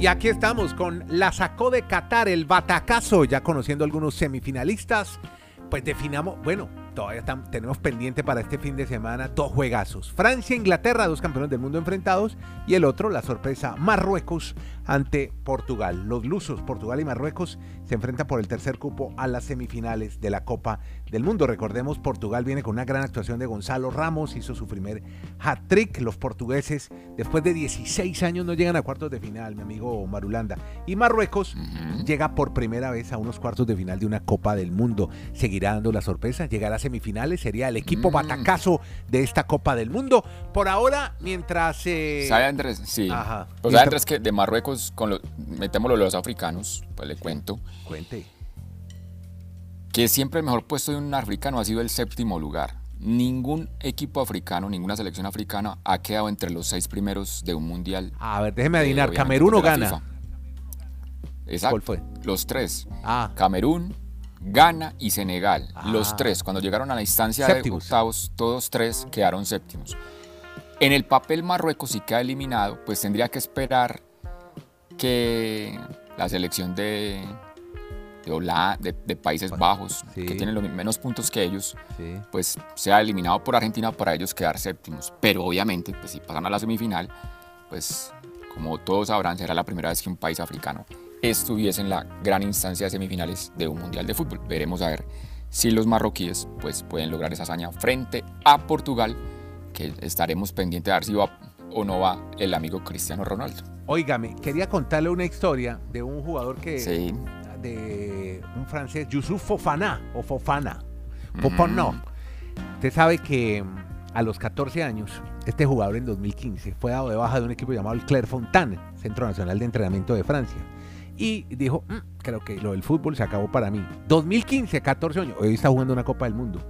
Y aquí estamos con la sacó de Qatar, el batacazo, ya conociendo algunos semifinalistas. Pues definamos, bueno, todavía tenemos pendiente para este fin de semana dos juegazos. Francia e Inglaterra, dos campeones del mundo enfrentados, y el otro, la sorpresa, Marruecos ante Portugal. Los lusos, Portugal y Marruecos, se enfrentan por el tercer cupo a las semifinales de la Copa del Mundo. Recordemos, Portugal viene con una gran actuación de Gonzalo Ramos, hizo su primer hat-trick. Los portugueses, después de 16 años, no llegan a cuartos de final, mi amigo Marulanda. Y Marruecos llega por primera vez a unos cuartos de final de una Copa del Mundo. Seguirá dando la sorpresa, llegará a semifinales, sería el equipo mm. batacazo de esta Copa del Mundo. Por ahora, mientras... Eh... ¿Sabe Andrés? Sí. Ajá. Pues Andrés que de Marruecos, con lo, metémoslo los africanos, pues le cuento. Cuente. Que siempre el mejor puesto de un africano ha sido el séptimo lugar. Ningún equipo africano, ninguna selección africana ha quedado entre los seis primeros de un mundial. A ver, déjeme adivinar, ¿Camerún o Ghana? Exacto. ¿Cuál fue? Los tres. Ah. Camerún, Ghana y Senegal. Los ah. tres, cuando llegaron a la instancia de octavos, todos tres quedaron séptimos. En el papel Marruecos sí queda eliminado, pues tendría que esperar que la selección de, de, de, Países Bajos, que tienen los menos puntos que ellos, pues sea eliminado por Argentina para ellos quedar séptimos. Pero obviamente, pues si pasan a la semifinal, pues como todos sabrán, será la primera vez que un país africano estuviese en la gran instancia de semifinales de un Mundial de Fútbol. Veremos a ver si los marroquíes pues, pueden lograr esa hazaña frente a Portugal, que estaremos pendientes de ver si va o no va el amigo Cristiano Ronaldo. Óigame, quería contarle una historia de un jugador que... Sí. De un francés, Youssouf Fofana, o Fofana. Fofana. Mm. Usted sabe que mm, a los 14 años, este jugador en 2015 fue dado de baja de un equipo llamado el Clairefontaine, Centro Nacional de Entrenamiento de Francia y dijo, mm, creo que lo del fútbol se acabó para mí. 2015, 14 años, hoy está jugando una Copa del Mundo.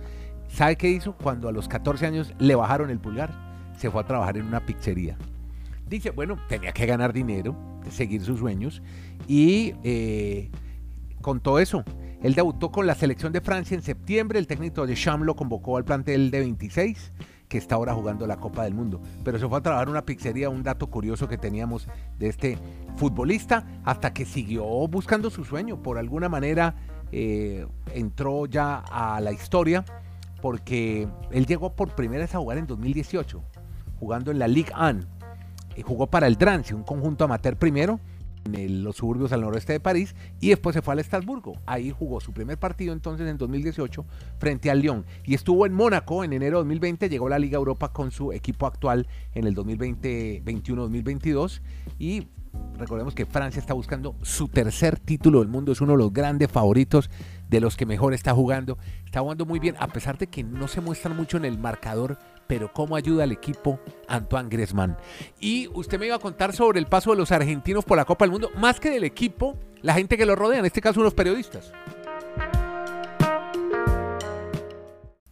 ¿Sabe qué hizo? Cuando a los 14 años le bajaron el pulgar, se fue a trabajar en una pizzería. Dice, bueno, tenía que ganar dinero, seguir sus sueños y eh, con todo eso, él debutó con la selección de Francia en septiembre, el técnico de Cham lo convocó al plantel de 26 que está ahora jugando la Copa del Mundo. Pero se fue a trabajar una pizzería, un dato curioso que teníamos de este futbolista, hasta que siguió buscando su sueño. Por alguna manera eh, entró ya a la historia, porque él llegó por primera vez a jugar en 2018, jugando en la Ligue 1. Y jugó para el Drancy, un conjunto amateur primero, en los suburbios al noroeste de París y después se fue al Estrasburgo. Ahí jugó su primer partido entonces en 2018 frente al Lyon y estuvo en Mónaco en enero de 2020, llegó a la Liga Europa con su equipo actual en el 2020-21-2022 y recordemos que Francia está buscando su tercer título del mundo, es uno de los grandes favoritos de los que mejor está jugando, está jugando muy bien a pesar de que no se muestran mucho en el marcador pero cómo ayuda al equipo Antoine Griezmann. Y usted me iba a contar sobre el paso de los argentinos por la Copa del Mundo, más que del equipo, la gente que lo rodea, en este caso unos periodistas.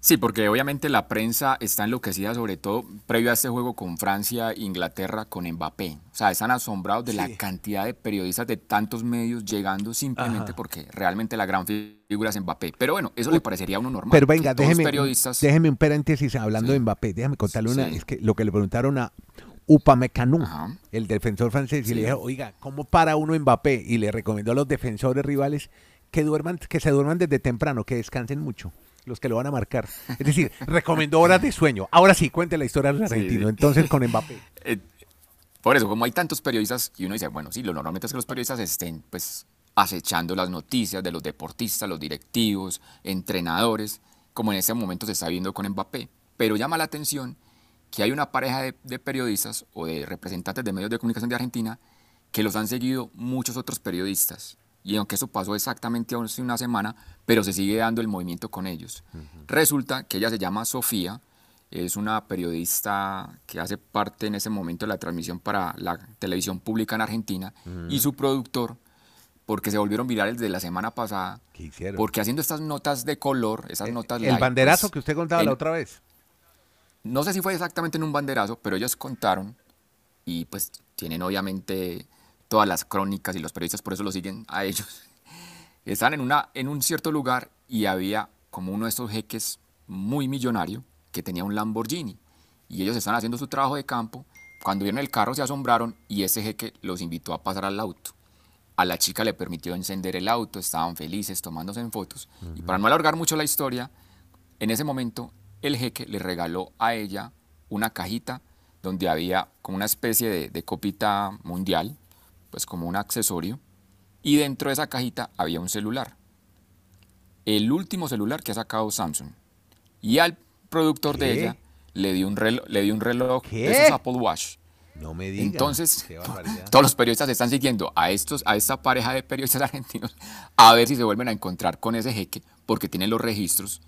Sí, porque obviamente la prensa está enloquecida, sobre todo previo a este juego con Francia e Inglaterra con Mbappé. O sea, están asombrados de la cantidad de periodistas de tantos medios llegando simplemente porque realmente la gran figura es Mbappé. Pero bueno, eso le parecería a uno normal. Pero venga, déjeme, periodistas... déjeme un paréntesis hablando de Mbappé. Déjame contarle una, es que lo que le preguntaron a Upamecano, el defensor francés, y le dijo, oiga, ¿cómo para uno Mbappé? Y le recomendó a los defensores rivales que duerman, que se duerman desde temprano, que descansen mucho los que lo van a marcar. Es decir, recomendó horas de sueño. Ahora sí, cuente la historia del argentino. Entonces, con Mbappé. Eh, por eso, como hay tantos periodistas, y uno dice, bueno, sí, lo normalmente es que los periodistas estén, pues, acechando las noticias de los deportistas, los directivos, entrenadores, como en este momento se está viendo con Mbappé. Pero llama la atención que hay una pareja de, de periodistas o de representantes de medios de comunicación de Argentina que los han seguido muchos otros periodistas y aunque eso pasó exactamente hace una semana, pero se sigue dando el movimiento con ellos. Resulta que ella se llama Sofía, es una periodista que hace parte en ese momento de la transmisión para la televisión pública en Argentina, y su productor, porque se volvieron virales de la semana pasada, ¿Qué hicieron? porque haciendo estas notas de color, esas el, notas... El banderazo pues, que usted contaba la otra vez. No sé si fue exactamente en un banderazo, pero ellos contaron, y pues tienen obviamente todas las crónicas y los periodistas por eso lo siguen a ellos. Están en, una, en un cierto lugar y había como uno de esos jeques muy millonario que tenía un Lamborghini. Y ellos están haciendo su trabajo de campo, Cuando vieron el carro se asombraron y ese jeque los invitó a pasar al auto. A la chica le permitió encender el auto, estaban felices tomándose en fotos. Y para no alargar mucho la historia, en ese momento el jeque le regaló a ella una cajita donde había como una especie de, de copita mundial, pues como un accesorio, y dentro de esa cajita había un celular. El último celular que ha sacado Samsung. Y al productor de ella le dio un reloj, le dio un reloj de esos Apple Watch. No me digas. Entonces, todos los periodistas están siguiendo a estos, a esta pareja de periodistas argentinos a ver si se vuelven a encontrar con ese jeque, porque tienen los registros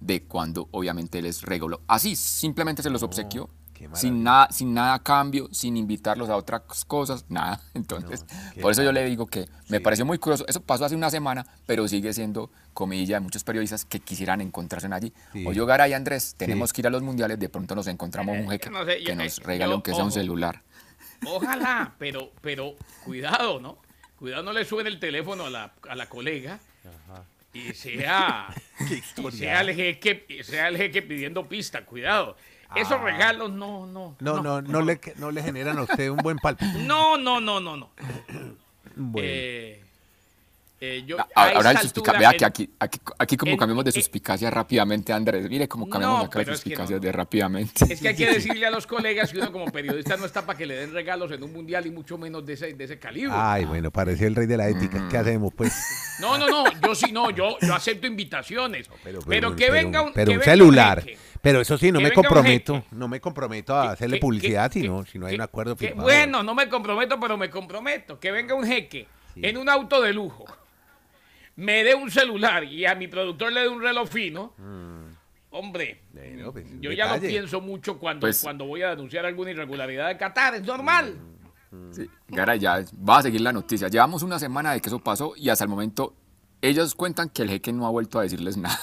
de cuando obviamente les regaló. Así, simplemente se los obsequió sin nada, sin nada a cambio, sin invitarlos a otras cosas, nada. Entonces, por eso yo le digo que me pareció muy curioso. Eso pasó hace una semana, pero sigue siendo comidilla de muchos periodistas que quisieran encontrarse allí. O yo, Garay Andrés, tenemos que ir a los mundiales, de pronto nos encontramos un jeque que nos regale aunque sea un celular. Ojalá, pero, pero cuidado, ¿no? Cuidado no le suene el teléfono a la, a la colega. y sea, y sea, el jeque, sea el jeque pidiendo pista, cuidado. Esos ah. regalos no, no. No, no, no, le, no le generan a usted un buen palpito. No, no, no, no, no. Bueno. Eh, eh, yo, ah, ahora el suspicacia, vea que aquí, aquí, aquí como cambiamos de suspicacia rápidamente, Andrés. Mire cómo cambiamos acá de suspicacia de rápidamente. Es que hay que decirle a los colegas que uno como periodista no está para que le den regalos en un mundial y mucho menos de ese, de ese calibre. Ay, bueno, parecía el rey de la ética. ¿Qué mm. hacemos, pues? No, no, no, yo sí, no, yo, yo acepto invitaciones. pero, que venga un, pero un celular. Pero eso sí, no me comprometo, no me comprometo a hacerle publicidad si no, si no hay un acuerdo firmado. Bueno, no me comprometo, pero me comprometo. Que venga un jeque en un auto de lujo, me dé un celular y a mi productor le dé un reloj fino. Mm. Hombre, pues, yo ya no pienso mucho cuando, pues cuando voy a denunciar alguna irregularidad de Qatar, es normal. Mm. Sí, Gara, ya va a seguir la noticia. Llevamos una semana de que eso pasó y hasta el momento ellos cuentan que el jeque no ha vuelto a decirles nada.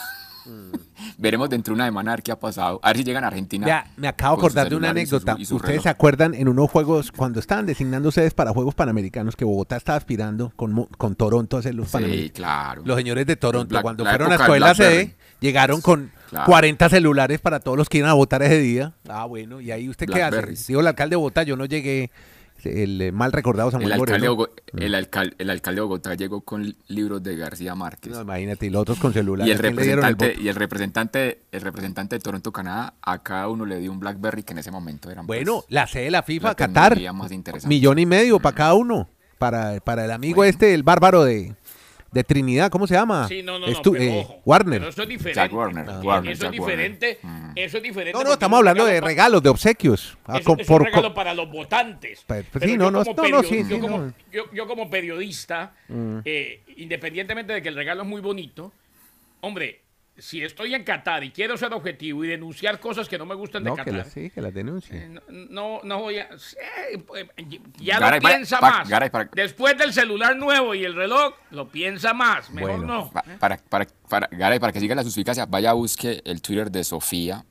Mm. Veremos dentro de una semana a ver qué ha pasado. A ver si llegan a Argentina. Ya, me acabo de acordar de una anécdota. ¿Ustedes se acuerdan en unos juegos, cuando estaban designando ustedes para Juegos Panamericanos, que Bogotá estaba aspirando con, con Toronto a hacer los sí, claro. Los señores de Toronto, cuando fueron a escuela sede, llegaron con 40 celulares para todos los que iban a votar ese día. Ah, bueno, y ahí usted qué hace. Digo el alcalde de Bogotá, yo no llegué el eh, mal recordado Samuel el alcalde, mm. el, alcalde, el alcalde de Bogotá llegó con libros de García Márquez. imagínate, y los otros con celular. Y el representante, y el representante, el representante de Toronto, Canadá, a cada uno le dio un Blackberry que en ese momento eran pues, Bueno, la sede de la FIFA, Qatar. Millón y medio para cada uno. Para, para el amigo este, el bárbaro de, de Trinidad, ¿cómo se llama? Sí, no, no, no eh, Warner. eso es diferente. Jack Warner. Ah, eso es diferente. Mm. Eso es diferente. No, no, estamos hablando de regalos, de obsequios. Ah, es, un regalo para los votantes. Pues, sí, no, no, no, sí, yo, como, yo, como periodista, mm. eh, independientemente de que el regalo es muy bonito, hombre, si estoy en Qatar y quiero ser objetivo y denunciar cosas que no me gustan de Qatar. Que sí, que las denuncie. Eh, no, no voy a. Pues, ya lo piensa más. Después del celular nuevo y el reloj, lo piensa más. Mejor no. para, para, para, para que siga la suspicacia, vaya a busque el Twitter de Sofía.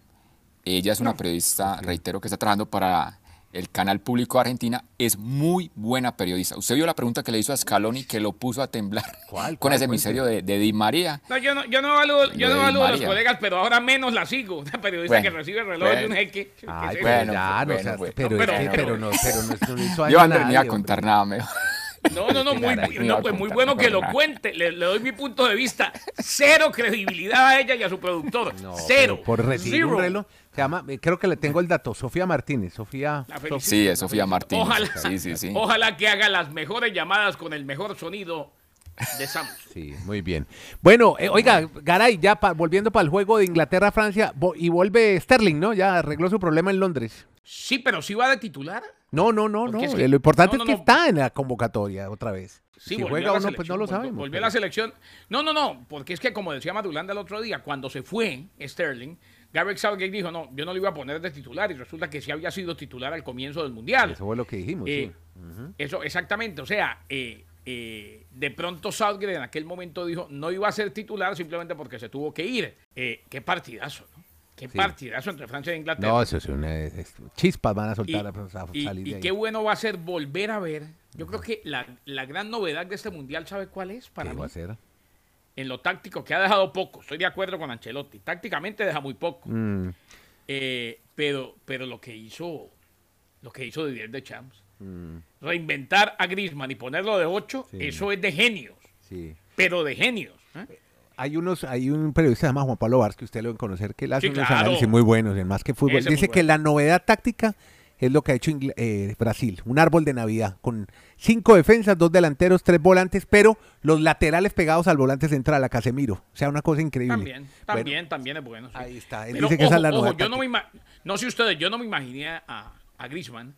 Ella es una periodista, reitero, que está trabajando para el canal público de Argentina, es muy buena periodista. Usted vio la pregunta que le hizo a Scaloni que lo puso a temblar con ese misterio de, de, Di María. No, yo no, yo no evalúo, yo no a los colegas, pero ahora menos la sigo. Una periodista que recibe el reloj de un jeque. Ay, bueno, ya, no, pero, pero, pero, no, pero no, no hizo Yo no a contar nada mejor. No, no, no, muy, no, pues muy bueno que lo cuente. Le, doy mi punto de vista. Cero credibilidad a ella y a su productor. Cero. Por recibir un reloj. Se llama, eh, creo que le tengo el dato, Sofía Martínez. Sofía. Sí, es Sofía Martínez. Ojalá, sí, sí, sí. ojalá que haga las mejores llamadas con el mejor sonido de Samsung. Sí, muy bien. Bueno, eh, oiga, Garay, ya volviendo para el juego de Inglaterra-Francia, y vuelve Sterling, ¿no? Ya arregló su problema en Londres. Sí, pero sí va de titular. No, no, no, no. lo importante es que está en la convocatoria otra vez. si juega o no, pues no lo sabemos. Volvió a la selección. No, no, no, porque es que como decía Madulanda el otro día, cuando se fue Sterling, Gareth Southgate dijo, no, yo no lo iba a poner de titular y resulta que sí había sido titular al comienzo del Mundial. Eso fue lo que dijimos, eh, Eso, exactamente. O sea, eh, eh, de pronto Southgate en aquel momento dijo, no iba a ser titular simplemente porque se tuvo que ir. qué partidazo, ¿no? Qué partidazo entre Francia e Inglaterra. No, eso es una chispas van a soltar y, a, salir y, qué bueno va a ser volver a ver. Yo creo que la, gran novedad de este mundial, ¿sabe cuál es? Para ¿Qué va a ser? en lo táctico, que ha dejado poco. Estoy de acuerdo con Ancelotti. Tácticamente deja muy poco. Mm. Eh, pero, pero lo que hizo lo que hizo Didier de Champs. Mm. Reinventar a Grisman y ponerlo de 8, eso es de genios. Sí. Pero de genios. ¿eh? Hay unos, hay un periodista que se llama Juan Pablo Vars, que usted lo debe conocer, que él hace unos análisis muy buenos en más que fútbol. Dice que la novedad táctica es lo que ha hecho eh, Brasil, un árbol de Navidad, con cinco defensas, dos delanteros, tres volantes, pero los laterales pegados al volante central, a Casemiro. O sea, una cosa increíble. También, también, también es bueno. Ahí está. Él dice que esa es la novedad. yo no, me no sé ustedes, yo no me imaginé a, a Griezmann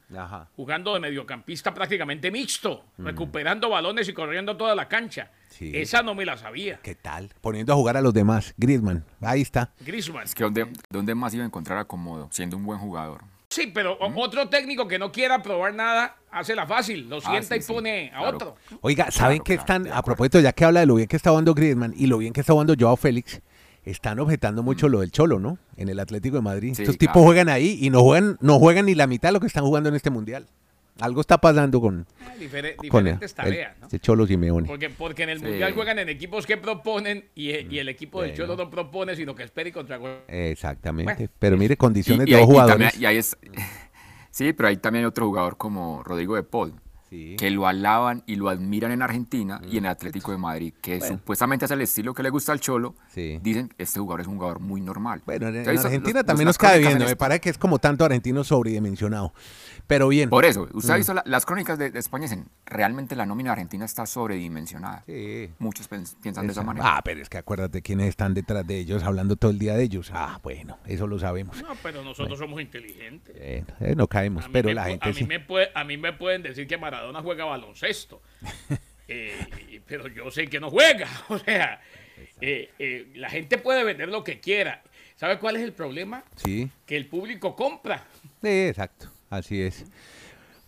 jugando de mediocampista prácticamente mixto, mm. recuperando balones y corriendo toda la cancha. Esa no me la sabía. ¿Qué tal? Poniendo a jugar a los demás. Griezmann, ahí está. Griezmann. Es que ¿dónde, dónde más iba a encontrar acomodo, siendo un buen jugador? Sí, pero otro técnico que no quiera probar nada, hace la fácil, lo ah, sienta y pone a otro. Oiga, ¿saben qué están, a propósito, ya que habla de lo bien que está jugando Griezmann y lo bien que está jugando Joao Félix, están objetando mucho mm. lo del Cholo, ¿no? En el Atlético de Madrid. Estos tipos juegan ahí y no juegan, no juegan ni la mitad de lo que están jugando en este mundial. Algo está pasando con, ah, diferentes tareas, ¿no? Cholo Simeone. Porque, porque en el mundial juegan en equipos que proponen y, el equipo del Cholo no propone, sino que espera y contra Exactamente. Pero mire, condiciones de dos jugadores. sí, pero hay también otro jugador como Rodrigo de Paul que lo alaban y lo admiran en Argentina y en el Atlético de Madrid, que supuestamente es el estilo que le gusta al Cholo, dicen este jugador es un jugador muy normal. Bueno, en, Argentina también nos cae bien, me parece que es como tanto argentino sobredimensionado. Pero bien. Por eso, usted ha mm. visto las crónicas de, España, dicen, realmente la nómina argentina está sobredimensionada. Sí. Muchos piensan de esa manera. Ah, pero es que acuérdate quiénes están detrás de ellos, hablando todo el día de ellos. Ah, bueno, eso lo sabemos. No, pero nosotros somos inteligentes. Eh, no caemos, pero la gente a mí, me puede, a mí me pueden decir que Maradona juega baloncesto. Eh, pero yo sé que no juega. O sea, eh, la gente puede vender lo que quiera. ¿Sabe cuál es el problema? Sí. Que el público compra. Sí, exacto. Así es.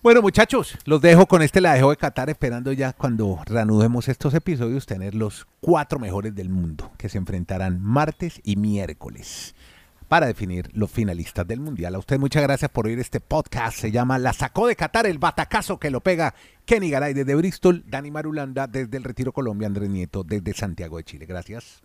Bueno, muchachos, los dejo con este La Dejo de Qatar, esperando ya cuando reanudemos estos episodios tener los cuatro mejores del mundo que se enfrentarán martes y miércoles para definir los finalistas del Mundial. A usted muchas gracias por oír este podcast. Se llama La Sacó de Qatar, el batacazo que lo pega Kenny Garay desde Bristol, Dani Marulanda desde el Retiro Colombia, Andrés Nieto desde Santiago de Chile. Gracias.